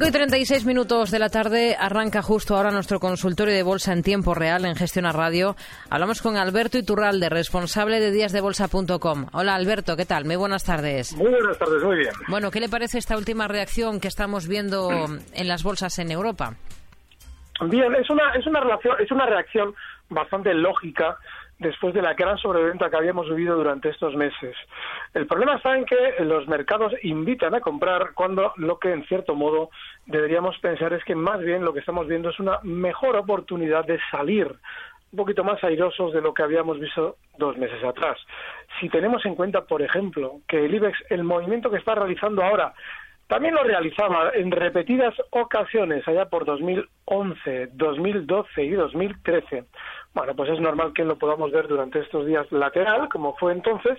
5 y 36 minutos de la tarde arranca justo ahora nuestro consultorio de bolsa en tiempo real en Gestión a Radio. Hablamos con Alberto Iturralde, responsable de díasdebolsa.com. Hola Alberto, ¿qué tal? Muy buenas tardes. Muy buenas tardes, muy bien. Bueno, ¿qué le parece esta última reacción que estamos viendo en las bolsas en Europa? Bien, es una, es una, relación, es una reacción bastante lógica después de la gran sobreventa que habíamos vivido durante estos meses. El problema está en que los mercados invitan a comprar cuando lo que en cierto modo deberíamos pensar es que más bien lo que estamos viendo es una mejor oportunidad de salir un poquito más airosos de lo que habíamos visto dos meses atrás. Si tenemos en cuenta, por ejemplo, que el IBEX, el movimiento que está realizando ahora, también lo realizaba en repetidas ocasiones allá por 2011, 2012 y 2013. Bueno, pues es normal que lo podamos ver durante estos días lateral, como fue entonces,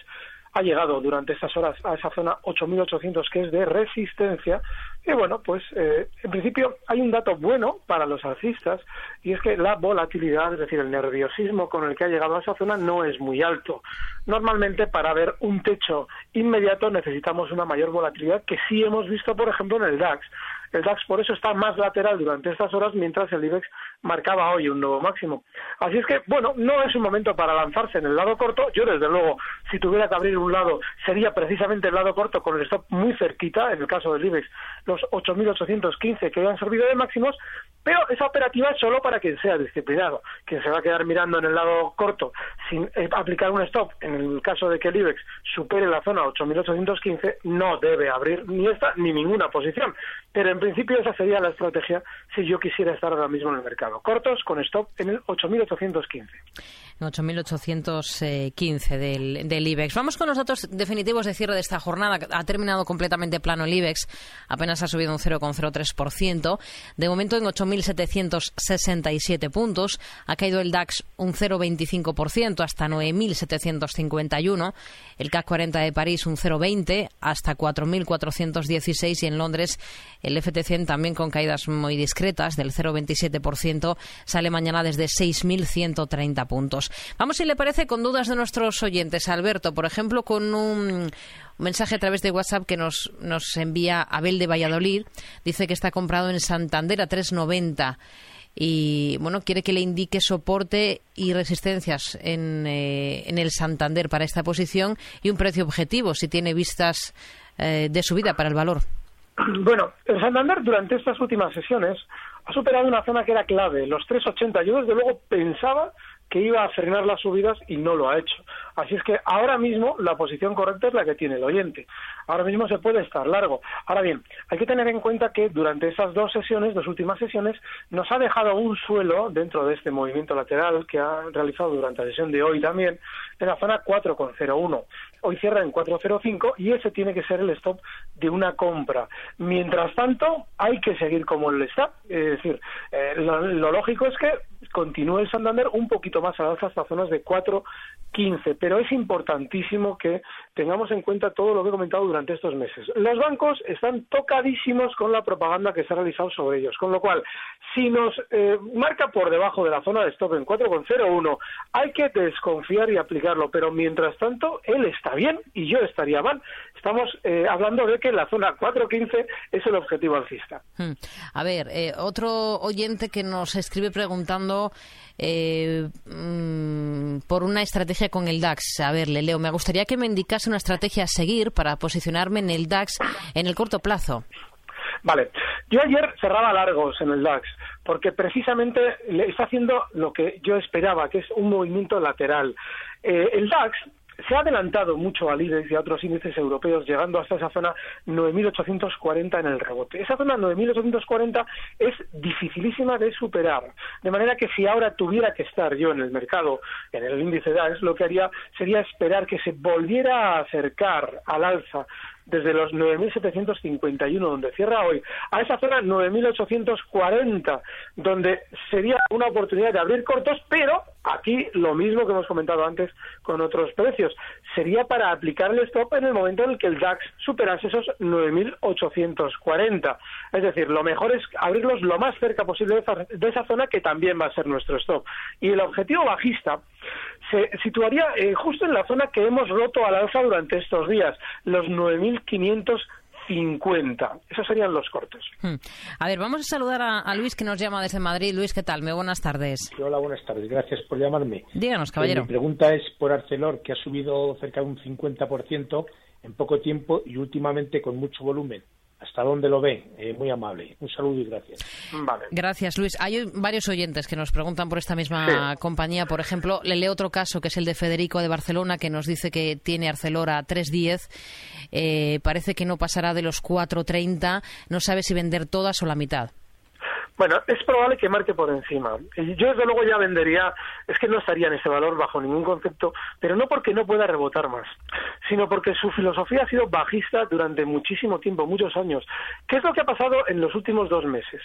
ha llegado durante estas horas a esa zona 8.800 que es de resistencia y bueno, pues eh, en principio hay un dato bueno para los alcistas y es que la volatilidad, es decir, el nerviosismo con el que ha llegado a esa zona no es muy alto. Normalmente para ver un techo inmediato necesitamos una mayor volatilidad que sí hemos visto, por ejemplo, en el DAX. El DAX por eso está más lateral durante estas horas, mientras el IBEX marcaba hoy un nuevo máximo. Así es que, bueno, no es un momento para lanzarse en el lado corto. Yo, desde luego, si tuviera que abrir un lado, sería precisamente el lado corto con el stop muy cerquita, en el caso del IBEX, los 8.815 que han servido de máximos, pero esa operativa es solo para quien sea disciplinado. Quien se va a quedar mirando en el lado corto sin eh, aplicar un stop, en el caso de que el IBEX supere la zona 8.815, no debe abrir ni esta ni ninguna posición. Pero en principio esa sería la estrategia si yo quisiera estar ahora mismo en el mercado. Cortos con stop en el 8.815. 8.815 del, del IBEX. Vamos con los datos definitivos de cierre de esta jornada. Ha terminado completamente plano el IBEX, apenas ha subido un 0,03%. De momento en 8.767 puntos. Ha caído el DAX un 0,25% hasta 9.751. El CAC 40 de París un 0,20 hasta 4.416 y en Londres el FT100 también con caídas muy discretas del 0,27% sale mañana desde 6.130 puntos. Vamos, si le parece, con dudas de nuestros oyentes. Alberto, por ejemplo, con un mensaje a través de WhatsApp que nos, nos envía Abel de Valladolid. Dice que está comprado en Santander a 390 y bueno quiere que le indique soporte y resistencias en, eh, en el Santander para esta posición y un precio objetivo si tiene vistas eh, de subida para el valor. Bueno, el Santander durante estas últimas sesiones ha superado una zona que era clave, los 380. Yo desde luego pensaba que iba a frenar las subidas y no lo ha hecho. Así es que ahora mismo la posición correcta es la que tiene el oyente. Ahora mismo se puede estar largo. Ahora bien, hay que tener en cuenta que durante esas dos sesiones, dos últimas sesiones, nos ha dejado un suelo dentro de este movimiento lateral que ha realizado durante la sesión de hoy también, en la zona 4,01. Hoy cierra en 4,05 y ese tiene que ser el stop de una compra. Mientras tanto, hay que seguir como el está. Es decir, eh, lo, lógico es que continúe el Santander un poquito más a alza hasta zonas de 4 15, pero es importantísimo que tengamos en cuenta todo lo que he comentado durante estos meses. Los bancos están tocadísimos con la propaganda que se ha realizado sobre ellos, con lo cual, si nos eh, marca por debajo de la zona de stop en 4,01, hay que desconfiar y aplicarlo, pero mientras tanto, él está bien y yo estaría mal. Estamos eh, hablando de que la zona 4,15 es el objetivo alcista. Hmm. A ver, eh, otro oyente que nos escribe preguntando eh, mm, por una estrategia con el DAX. A ver, Leo, me gustaría que me indicase una estrategia a seguir para posicionarme en el DAX en el corto plazo. Vale, yo ayer cerraba largos en el DAX porque precisamente le está haciendo lo que yo esperaba, que es un movimiento lateral. Eh, el DAX se ha adelantado mucho al IBEX y a otros índices europeos, llegando hasta esa zona 9.840 en el rebote. Esa zona 9.840 es dificilísima de superar. De manera que si ahora tuviera que estar yo en el mercado, en el índice DAX, lo que haría sería esperar que se volviera a acercar al alza desde los 9.751, donde cierra hoy, a esa zona 9.840, donde sería una oportunidad de abrir cortos, pero aquí lo mismo que hemos comentado antes con otros precios, sería para aplicar el stop en el momento en el que el DAX superase esos 9.840. Es decir, lo mejor es abrirlos lo más cerca posible de esa zona, que también va a ser nuestro stop. Y el objetivo bajista se situaría eh, justo en la zona que hemos roto al alza durante estos días, los 9.550. Esos serían los cortes. Hmm. A ver, vamos a saludar a, Luis que nos llama desde Madrid. Luis, ¿qué tal? Muy buenas tardes. Hola, buenas tardes. Gracias por llamarme. Díganos, caballero. mi pregunta es por Arcelor, que ha subido cerca de un 50% en poco tiempo y últimamente con mucho volumen hasta dónde lo ve. Eh, muy amable. Un saludo y gracias. Gracias, Luis. Hay varios oyentes que nos preguntan por esta misma compañía. Por ejemplo, le leo otro caso que es el de Federico de Barcelona, que nos dice que tiene Arcelor a 3.10. Eh, parece que no pasará de los 4.30. No sabe si vender todas o la mitad. Bueno, es probable que marque por encima. Yo desde luego ya vendería, es que no estaría en ese valor bajo ningún concepto, pero no porque no pueda rebotar más, sino porque su filosofía ha sido bajista durante muchísimo tiempo, muchos años. ¿Qué es lo que ha pasado en los últimos dos meses?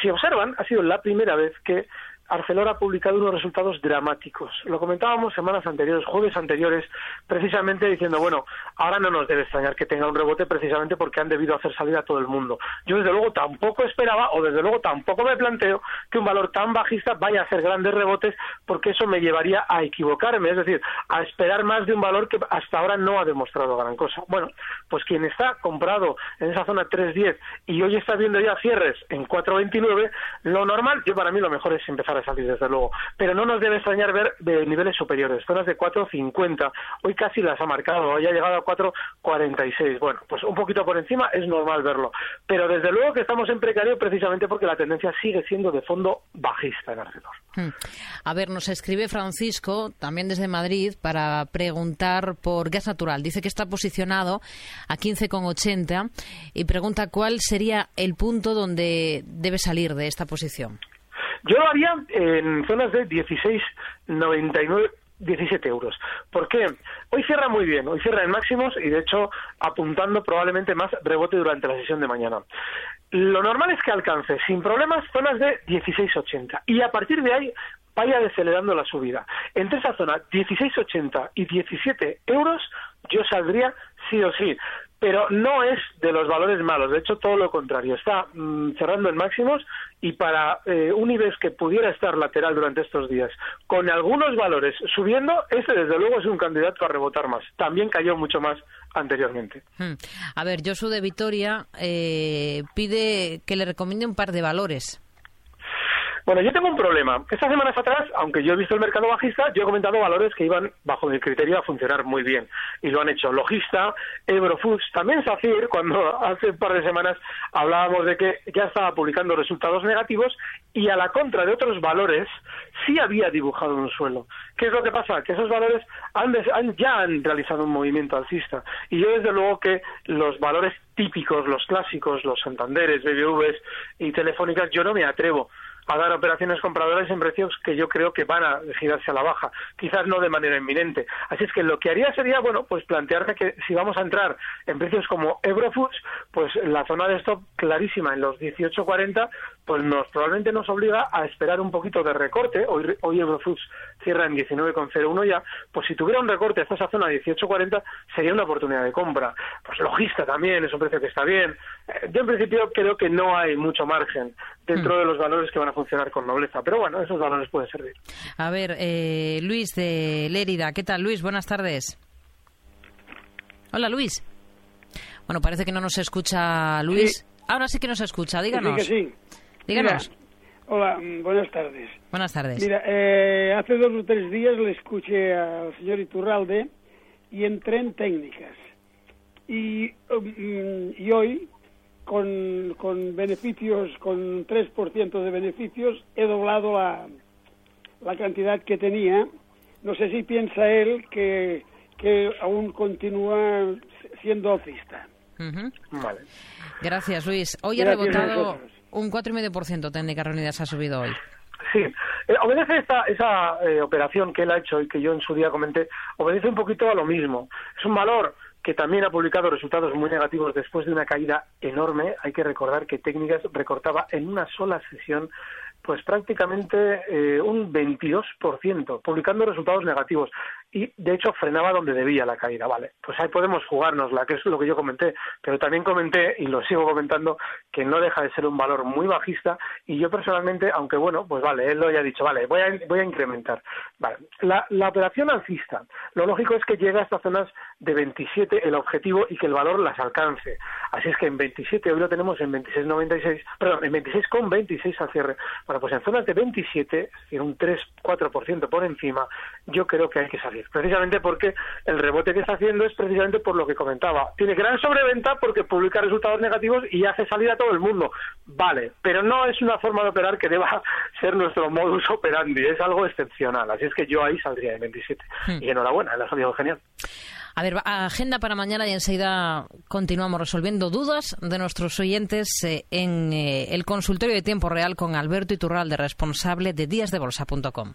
Si observan, ha sido la primera vez que Arcelor ha publicado unos resultados dramáticos. Lo comentábamos semanas anteriores, jueves anteriores, precisamente diciendo, bueno, ahora no nos debe extrañar que tenga un rebote precisamente porque han debido hacer salir a todo el mundo. Yo desde luego tampoco esperaba, o desde luego tampoco me planteo, que un valor tan bajista vaya a hacer grandes rebotes porque eso me llevaría a equivocarme, es decir, a esperar más de un valor que hasta ahora no ha demostrado gran cosa. Bueno, pues quien está comprado en esa zona 3.10 y hoy está viendo ya cierres en 4.29, lo normal, yo para mí lo mejor es empezar a desde luego. Pero no nos debe extrañar ver de niveles superiores, zonas de 4.50. Hoy casi las ha marcado, hoy ha llegado a 4.46. Bueno, pues un poquito por encima es normal verlo. Pero desde luego que estamos en precario precisamente porque la tendencia sigue siendo de fondo bajista en Arcelor. Hmm. A ver, nos escribe Francisco, también desde Madrid, para preguntar por gas natural. Dice que está posicionado a 15,80 y pregunta cuál sería el punto donde debe salir de esta posición. Yo lo haría en zonas de 16,99 17 euros. ¿Por qué? Hoy cierra muy bien, hoy cierra en máximos y de hecho apuntando probablemente más rebote durante la sesión de mañana. Lo normal es que alcance sin problemas zonas de 16,80 y a partir de ahí vaya decelerando la subida. Entre esa zona 16,80 y 17 euros yo saldría sí o sí pero no es de los valores malos, de hecho todo lo contrario, está mm, cerrando en máximos y para eh, un IBEX que pudiera estar lateral durante estos días, con algunos valores subiendo, ese desde luego es un candidato a rebotar más. También cayó mucho más anteriormente. Hmm. A ver, Josu de Vitoria eh, pide que le recomiende un par de valores. Bueno, yo tengo un problema. Estas semanas atrás, aunque yo he visto el mercado bajista, yo he comentado valores que iban bajo mi criterio a funcionar muy bien. Y lo han hecho Logista, Eurofoods, también SACIR, cuando hace un par de semanas hablábamos de que ya estaba publicando resultados negativos y a la contra de otros valores sí había dibujado un suelo. ¿Qué es lo que pasa? Que esos valores han, ya han realizado un movimiento alcista. Y yo desde luego que los valores típicos, los clásicos, los Santanderes, BBVs y Telefónicas, yo no me atrevo a dar operaciones compradoras en precios que yo creo que van a girarse a la baja, quizás no de manera inminente. Así es que lo que haría sería, bueno, pues plantearme que si vamos a entrar en precios como Eurofoods, pues la zona de stop clarísima en los 18.40, pues nos probablemente nos obliga a esperar un poquito de recorte. Hoy, hoy Eurofoods cierra en 19,01 ya, pues si tuviera un recorte hasta esa zona 18.40 sería una oportunidad de compra. Pues logista también es un precio que está bien. Eh, yo en principio creo que no hay mucho margen dentro mm. de los valores que van a funcionar con nobleza, pero bueno, esos valores pueden servir. A ver, eh, Luis de Lérida, ¿qué tal Luis? Buenas tardes. Hola Luis. Bueno, parece que no nos escucha Luis. Ahora sí que nos escucha, díganos. Sí, sí. Díganos. hola, mm, buenas tardes. Buenas tardes. Mira, eh, hace dos o tres días le escuché al señor Iturralde y entré en técnicas. Y, um, y hoy, con, con beneficios, con 3% de beneficios, he doblado la, la cantidad que tenía. No sé si piensa él que, que aún continúa siendo alcista. Vale. Gracias, Luis. Hoy ha rebotado un 4,5% técnica reunidas ha subido hoy. Sí, eh, obedece esta, esa eh, operación que él ha hecho y que yo en su día comenté, obedece un poquito a lo mismo. Es un valor que también ha publicado resultados muy negativos después de una caída enorme. Hay que recordar que Técnicas recortaba en una sola sesión pues prácticamente eh, un 22%, publicando resultados negativos y de hecho frenaba donde debía la caída, ¿vale? Pues ahí podemos jugárnosla, que es lo que yo comenté, pero también comenté y lo sigo comentando que no deja de ser un valor muy bajista y yo personalmente, aunque bueno, pues vale, él lo haya dicho, vale, voy a, voy a incrementar. Vale, la, la operación alcista, lo lógico es que llegue a estas zonas de 27 el objetivo y que el valor las alcance. Así es que en 27 hoy lo tenemos en 26,96, perdón, en 26,26 al cierre. Bueno, pues en zonas de 27, es decir, un 3-4% por encima, yo creo que hay que salir precisamente porque el rebote que está haciendo es precisamente por lo que comentaba. Tiene gran sobreventa porque publica resultados negativos y hace salir a todo el mundo. Vale, pero no es una forma de operar que deba ser nuestro modus operandi, es algo excepcional. Así es que yo ahí saldría de 27. Hmm. Y enhorabuena, le ha salido genial. A ver, agenda para mañana y enseguida continuamos resolviendo dudas de nuestros oyentes eh, en eh, el consultorio de tiempo real con Alberto Iturralde, responsable de díasdebolsa.com.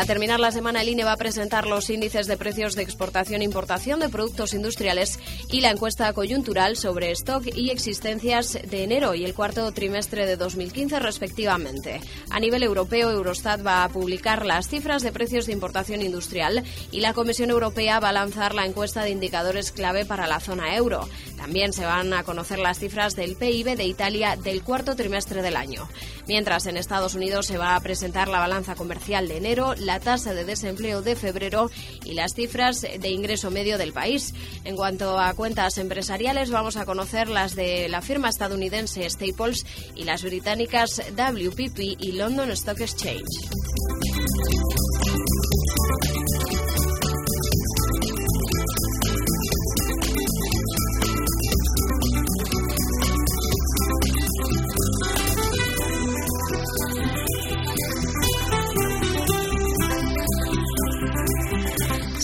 Para terminar la semana, el INE va a presentar los índices de precios de exportación e importación de productos industriales y la encuesta coyuntural sobre stock y existencias de enero y el cuarto trimestre de 2015, respectivamente. A nivel europeo, Eurostat va a publicar las cifras de precios de importación industrial y la Comisión Europea va a lanzar la encuesta de indicadores clave para la zona euro. También se van a conocer las cifras del PIB de Italia del cuarto trimestre del año. Mientras en Estados Unidos se va a presentar la balanza comercial de enero, la tasa de desempleo de febrero y las cifras de ingreso medio del país. En cuanto a cuentas empresariales, vamos a conocer las de la firma estadounidense Staples y las británicas WPP y London Stock Exchange.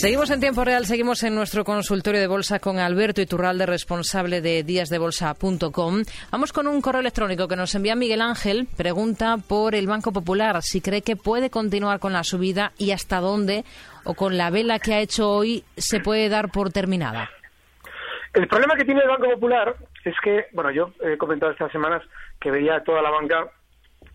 Seguimos en tiempo real, seguimos en nuestro consultorio de bolsa con Alberto Iturralde, responsable de díasdebolsa.com. Vamos con un correo electrónico que nos envía Miguel Ángel. Pregunta por el Banco Popular si cree que puede continuar con la subida y hasta dónde o con la vela que ha hecho hoy se puede dar por terminada. El problema que tiene el Banco Popular es que, bueno, yo he comentado estas semanas que veía toda la banca,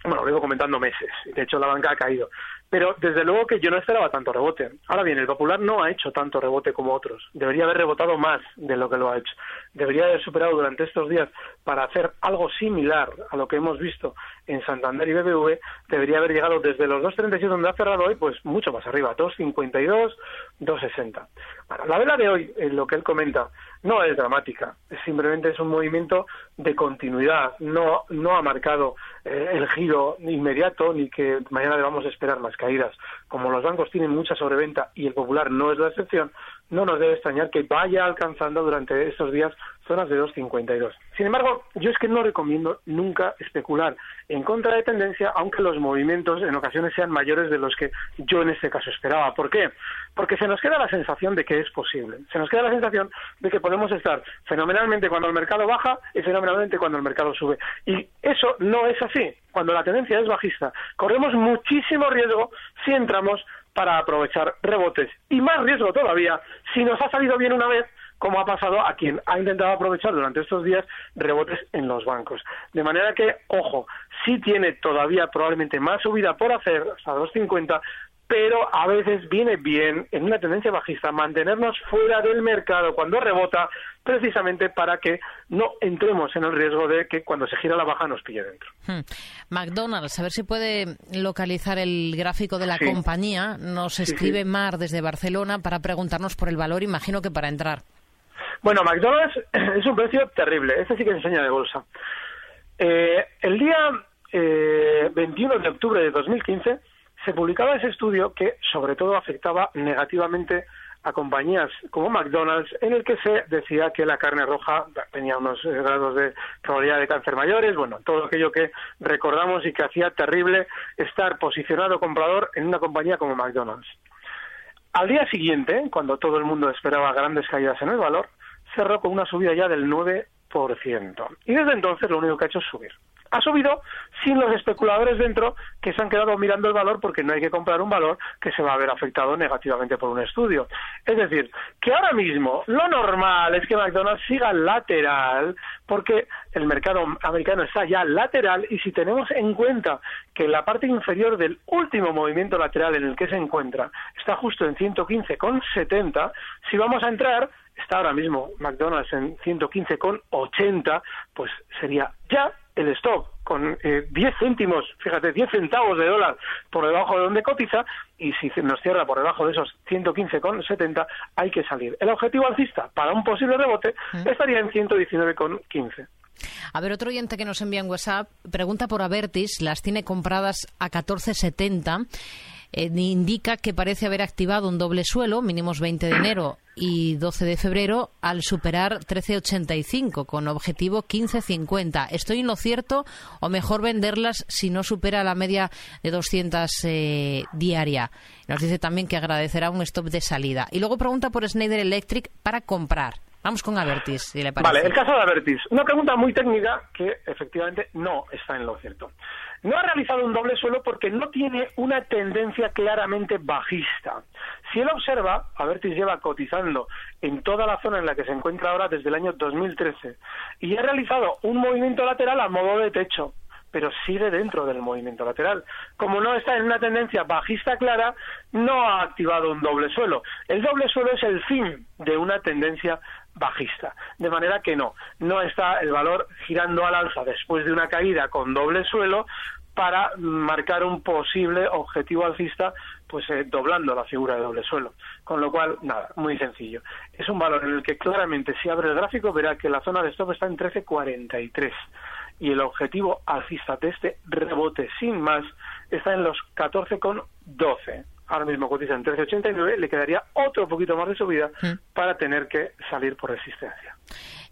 bueno, lo llevo comentando meses, de hecho la banca ha caído, pero desde luego que yo no esperaba tanto rebote. Ahora bien, el Popular no ha hecho tanto rebote como otros. Debería haber rebotado más de lo que lo ha hecho. Debería haber superado durante estos días para hacer algo similar a lo que hemos visto en Santander y BBV. Debería haber llegado desde los 2.37 donde ha cerrado hoy, pues mucho más arriba, 2.52, 2.60. Bueno, la vela de hoy, en lo que él comenta, no es dramática. Simplemente es un movimiento de continuidad. No, no ha marcado eh, el giro inmediato ni que mañana debamos esperar más caídas. Como los bancos tienen mucha sobreventa y el popular no es la excepción, no nos debe extrañar que vaya alcanzando durante estos días zonas de 2,52. Sin embargo, yo es que no recomiendo nunca especular en contra de tendencia, aunque los movimientos en ocasiones sean mayores de los que yo en este caso esperaba. ¿Por qué? Porque se nos queda la sensación de que es posible. Se nos queda la sensación de que podemos estar fenomenalmente cuando el mercado baja y fenomenalmente cuando el mercado sube. Y eso no es así. Cuando la tendencia es bajista, corremos muchísimo riesgo si entramos para aprovechar rebotes. Y más riesgo todavía si nos ha salido bien una vez como ha pasado a quien ha intentado aprovechar durante estos días rebotes en los bancos. De manera que, ojo, sí tiene todavía probablemente más subida por hacer, hasta 2.50, pero a veces viene bien en una tendencia bajista mantenernos fuera del mercado cuando rebota, precisamente para que no entremos en el riesgo de que cuando se gira la baja nos pille dentro. Hmm. McDonald's, a ver si puede localizar el gráfico de la compañía. Nos escribe Mar desde Barcelona para preguntarnos por el valor, imagino que para entrar. Bueno, McDonald's es un precio terrible. Este sí que enseña de bolsa. Eh, el día eh, 21 de octubre de 2015 se publicaba ese estudio que sobre todo afectaba negativamente a compañías como McDonald's, en el que se decía que la carne roja tenía unos eh, grados de probabilidad de cáncer mayores, bueno, todo aquello que recordamos y que hacía terrible estar posicionado comprador en una compañía como McDonald's. Al día siguiente, cuando todo el mundo esperaba grandes caídas en el valor, cerró con una subida ya del 9%. Y desde entonces lo único que ha hecho es subir. Ha subido sin los especuladores dentro que se han quedado mirando el valor porque no hay que comprar un valor que se va a ver afectado negativamente por un estudio. Es decir, que ahora mismo lo normal es que McDonald's siga lateral porque el mercado americano está ya lateral y si tenemos en cuenta que la parte inferior del último movimiento lateral en el que se encuentra está justo en 115,70, si vamos a entrar está ahora mismo McDonald's en 115,80, pues sería ya el stop con eh, 10 céntimos, fíjate, 10 centavos de dólar por debajo de donde cotiza y si nos cierra por debajo de esos 115,70 hay que salir. El objetivo alcista para un posible rebote mm. estaría en 119,15. A ver, otro oyente que nos envía en WhatsApp pregunta por Avertis, las tiene compradas a 14,70 eh, indica que parece haber activado un doble suelo, mínimos 20 de enero y 12 de febrero, al superar 13,85 con objetivo 15,50. ¿Estoy en lo cierto o mejor venderlas si no supera la media de 200 eh, diaria? Nos dice también que agradecerá un stop de salida. Y luego pregunta por Schneider Electric para comprar. Vamos con Avertis, si le parece. Vale, el caso de Avertis. Una pregunta muy técnica que efectivamente no está en lo cierto. No ha realizado un doble suelo porque no tiene una tendencia claramente bajista. Si él observa, Avertis lleva cotizando en toda la zona en la que se encuentra ahora desde el año 2013 y ha realizado un movimiento lateral a modo de techo pero sigue dentro del movimiento lateral. Como no está en una tendencia bajista clara, no ha activado un doble suelo. El doble suelo es el fin de una tendencia bajista. De manera que no, no está el valor girando al alza después de una caída con doble suelo para marcar un posible objetivo alcista pues eh, doblando la figura de doble suelo. Con lo cual, nada, muy sencillo. Es un valor en el que claramente si abre el gráfico verá que la zona de stop está en 13.43 y el objetivo alcista de este rebote sin más está en los 14,12 ahora mismo cotiza en 13,89, le quedaría otro poquito más de subida mm. para tener que salir por resistencia.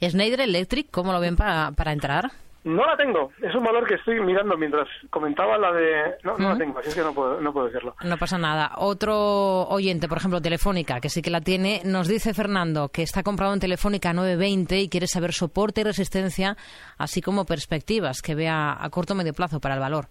Schneider Electric, ¿cómo lo ven para, para entrar? No la tengo. Es un valor que estoy mirando mientras comentaba la de... No, no la tengo, así es que no puedo, no puedo decirlo. No pasa nada. Otro oyente, por ejemplo, Telefónica, que sí que la tiene, nos dice Fernando que está comprado en Telefónica 920 y quiere saber soporte y resistencia, así como perspectivas que vea a corto o medio plazo para el valor.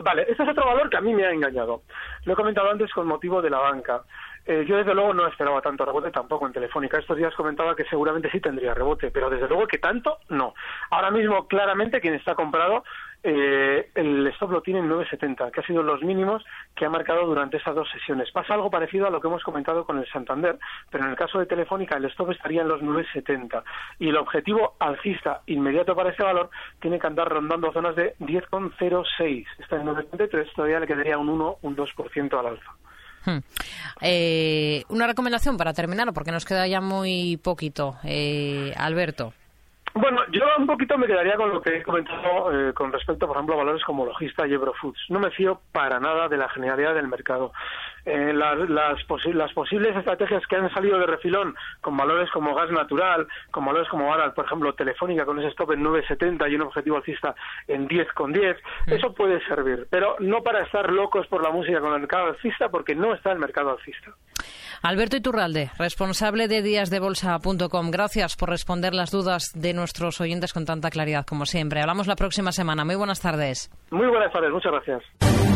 Vale, este es otro valor que a mí me ha engañado. Lo he comentado antes con motivo de la banca. Eh, yo desde luego no esperaba tanto rebote tampoco en Telefónica. Estos días comentaba que seguramente sí tendría rebote, pero desde luego que tanto no. Ahora mismo claramente quien está comprado eh, el stop lo tiene en 9.70, que ha sido los mínimos que ha marcado durante esas dos sesiones. Pasa algo parecido a lo que hemos comentado con el Santander, pero en el caso de Telefónica el stop estaría en los 9.70 y el objetivo alcista inmediato para ese valor tiene que andar rondando zonas de 10,06. Está en 9.73, todavía le quedaría un 1, un 2% al alza. Hmm. Eh, una recomendación para terminar, porque nos queda ya muy poquito. Eh, Alberto. Bueno, yo un poquito me quedaría con lo que he comentado eh, con respecto, por ejemplo, a valores como Logista y Eurofoods. No me fío para nada de la genialidad del mercado. Eh, las, las, las, posibles estrategias que han salido de refilón con valores como gas natural, con valores como ahora, por ejemplo, Telefónica con ese stop en 9,70 y un objetivo alcista en 10,10, mm. eso puede servir, pero no para estar locos por la música con el mercado alcista porque no está el mercado alcista. Alberto Iturralde, responsable de díasdebolsa.com. Gracias por responder las dudas de nuestros oyentes con tanta claridad como siempre. Hablamos la próxima semana. Muy buenas tardes. Muy buenas tardes, muchas gracias.